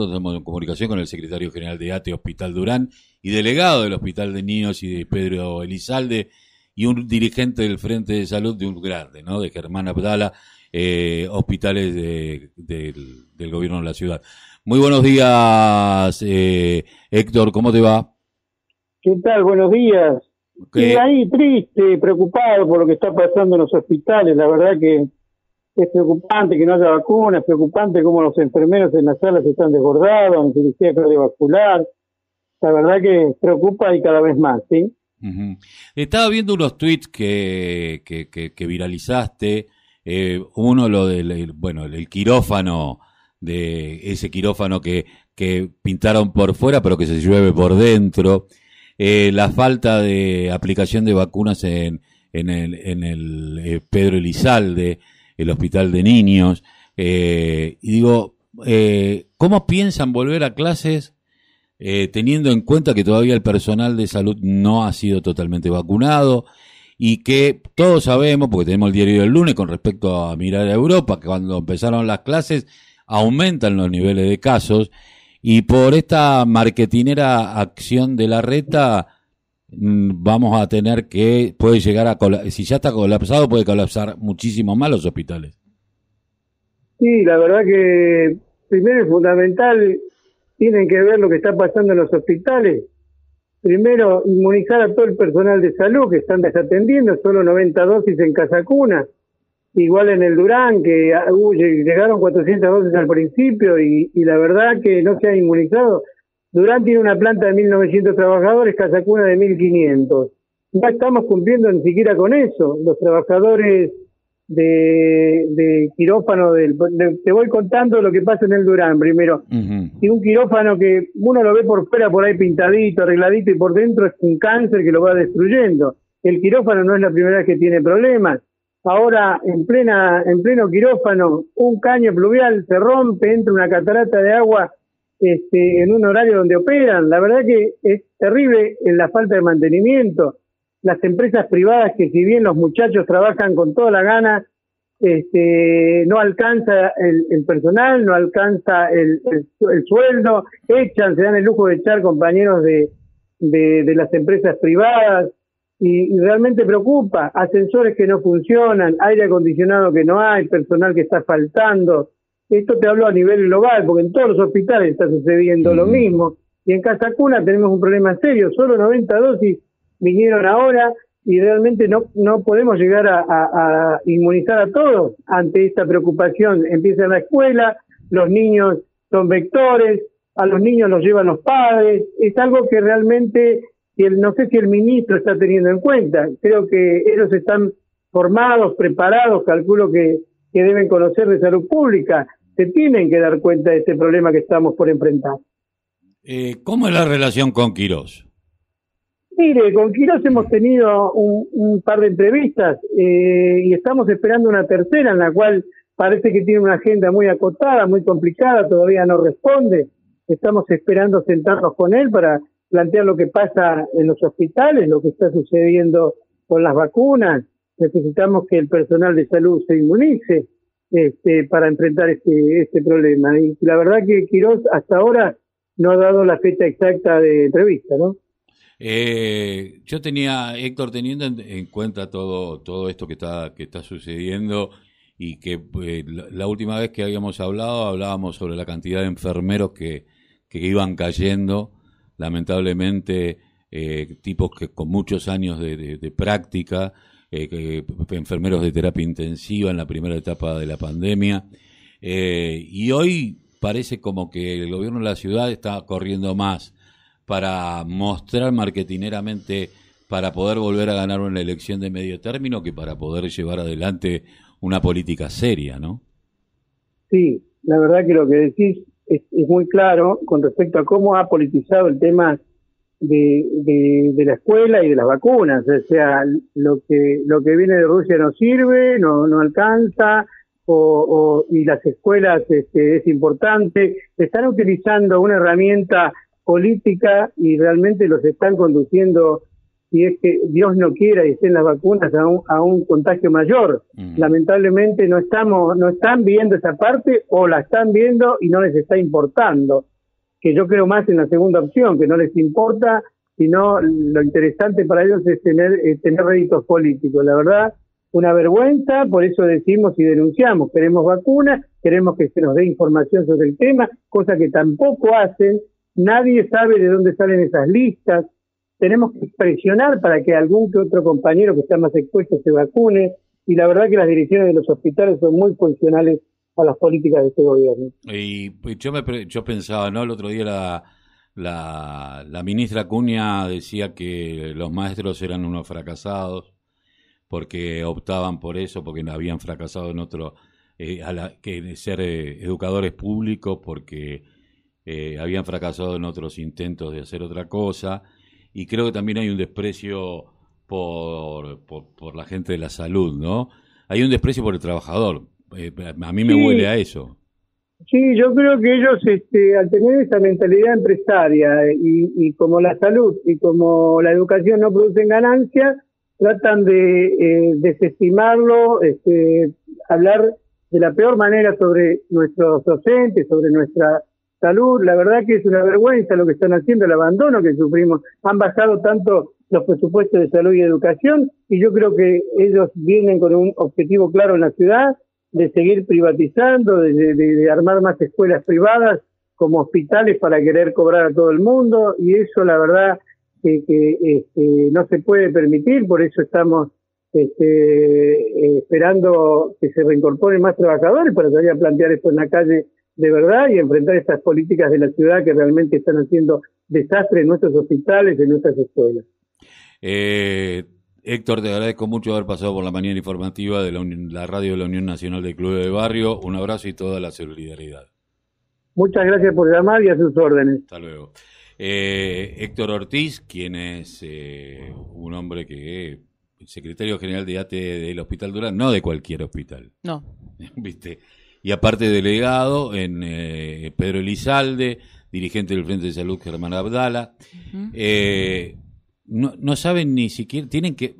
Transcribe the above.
nosotros estamos en comunicación con el secretario general de ATE Hospital Durán y delegado del Hospital de Niños y de Pedro Elizalde y un dirigente del Frente de Salud de un grande, ¿no? De Germán Abdala, eh, hospitales del gobierno de la ciudad. Muy buenos días, eh, Héctor, ¿cómo te va? ¿Qué tal? Buenos días. Y ahí triste, preocupado por lo que está pasando en los hospitales. La verdad que es preocupante que no haya vacunas, es preocupante cómo los enfermeros en las salas están desbordados, en cirugía cardiovascular. La verdad que preocupa y cada vez más, ¿sí? Estaba viendo unos tweets que, que, viralizaste. Eh, uno, lo del, bueno, el quirófano, de ese quirófano que, que pintaron por fuera, pero que se llueve por dentro. Eh, la falta de aplicación de vacunas en, en el, en el eh, Pedro Elizalde, el hospital de niños. Eh, y digo, ¿cómo piensan volver a clases teniendo en cuenta que todavía el personal de salud no ha sido totalmente vacunado? y que todos sabemos, porque tenemos el diario del lunes con respecto a mirar a Europa, que cuando empezaron las clases aumentan los niveles de casos y por esta marketinera acción de la reta vamos a tener que, puede llegar a, si ya está colapsado, puede colapsar muchísimo más los hospitales. Sí, la verdad que primero es fundamental, tienen que ver lo que está pasando en los hospitales. Primero, inmunizar a todo el personal de salud que están desatendiendo, solo 90 dosis en casa cuna igual en el Durán, que uh, llegaron 400 dosis al principio y, la verdad que no se ha inmunizado. Durán tiene una planta de 1.900 trabajadores, Casacuna de 1.500. No estamos cumpliendo ni siquiera con eso. Los trabajadores de, de quirófano, del, te voy contando lo que pasa en el Durán primero. Y un quirófano que uno lo ve por fuera, por ahí pintadito, arregladito, y por dentro es un cáncer que lo va destruyendo. El quirófano no es la primera vez que tiene problemas ahora en plena en pleno quirófano un caño pluvial se rompe entra una catarata de agua este, en un horario donde operan la verdad que es terrible en la falta de mantenimiento las empresas privadas que si bien los muchachos trabajan con toda la gana este, no alcanza el, personal no alcanza el, el, sueldo echan se dan el lujo de echar compañeros de, de las empresas privadas y, realmente preocupa. Ascensores que no funcionan, aire acondicionado que no hay, personal que está faltando. Esto te hablo a nivel global, porque en todos los hospitales está sucediendo lo mismo. Y en Casa Cuna tenemos un problema serio, solo 90 dosis vinieron ahora y realmente no, no podemos llegar a, a inmunizar a todos ante esta preocupación. Empieza la escuela, los niños son vectores, a los niños los llevan los padres, es algo que realmente no sé si el ministro está teniendo en cuenta. Creo que ellos están formados, preparados, calculo que, que deben conocer de salud pública. Se tienen que dar cuenta de este problema que estamos por enfrentar. Eh, ¿Cómo es la relación con Quirós? Mire, con Quirós hemos tenido un, par de entrevistas eh, y estamos esperando una tercera en la cual parece que tiene una agenda muy acotada, muy complicada, todavía no responde. Estamos esperando sentarnos con él para plantear lo que pasa en los hospitales, lo que está sucediendo con las vacunas. Necesitamos que el personal de salud se inmunice este, para enfrentar este, este problema. Y la verdad que Quirós hasta ahora no ha dado la fecha exacta de entrevista, ¿no? Eh, yo tenía, Héctor, teniendo en, cuenta todo, todo esto que está, que está sucediendo y que eh, la, última vez que habíamos hablado, hablábamos sobre la cantidad de enfermeros que, que iban cayendo lamentablemente eh, tipos que con muchos años de, práctica, eh, enfermeros de terapia intensiva en la primera etapa de la pandemia. Eh, y hoy parece como que el gobierno de la ciudad está corriendo más para mostrar marketineramente para poder volver a ganar una elección de medio término que para poder llevar adelante una política seria, ¿no? Sí, la verdad que lo que decís es, muy claro con respecto a cómo ha politizado el tema de, de, la escuela y de las vacunas. O sea, lo que, lo que viene de Rusia no sirve, no, no alcanza, o, y las escuelas este, es importante. Están utilizando una herramienta política y realmente los están conduciendo si es que Dios no quiera y estén las vacunas a un, a un contagio mayor. Mm. Lamentablemente no estamos, no están viendo esa parte o la están viendo y no les está importando. Que yo creo más en la segunda opción, que no les importa, sino lo interesante para ellos es tener, tener réditos políticos. La verdad, una vergüenza, por eso decimos y denunciamos, queremos vacunas, queremos que se nos dé información sobre el tema, cosa que tampoco hacen, nadie sabe de dónde salen esas listas, tenemos que presionar para que algún que otro compañero que está más expuesto se vacune, y la verdad que las direcciones de los hospitales son muy funcionales las políticas de este gobierno. Y yo, me, yo pensaba, ¿no? El otro día la, la, la ministra Cunha decía que los maestros eran unos fracasados porque optaban por eso, porque habían fracasado en otro, eh, que ser eh, educadores públicos, porque eh, habían fracasado en otros intentos de hacer otra cosa. Y creo que también hay un desprecio por, por, la gente de la salud, ¿no? Hay un desprecio por el trabajador. A mí me huele a eso. Sí, yo creo que ellos, este, al tener esa mentalidad empresaria y, y como la salud y como la educación no producen ganancias, tratan de eh, desestimarlo, este, hablar de la peor manera sobre nuestros docentes, sobre nuestra salud. La verdad que es una vergüenza lo que están haciendo, el abandono que sufrimos. Han bajado tanto los presupuestos de salud y educación y yo creo que ellos vienen con un objetivo claro en la ciudad de seguir privatizando, de, armar más escuelas privadas como hospitales para querer cobrar a todo el mundo y eso la verdad que, este, no se puede permitir, por eso estamos este, esperando que se reincorporen más trabajadores para salir a plantear esto en la calle de verdad y enfrentar estas políticas de la ciudad que realmente están haciendo desastre en nuestros hospitales, en nuestras escuelas. Eh, Héctor, te agradezco mucho haber pasado por la mañana informativa de la, la radio de la Unión Nacional de Club de Barrio. Un abrazo y toda la solidaridad. Muchas gracias por llamar y a sus órdenes. Hasta luego. Eh, Héctor Ortiz, quien es eh, un hombre que es secretario general de ATE del Hospital Durán, no de cualquier hospital. No. ¿Viste? Y aparte delegado en eh, Pedro Elizalde, dirigente del Frente de Salud Germán Abdala. No, no saben ni siquiera, tienen que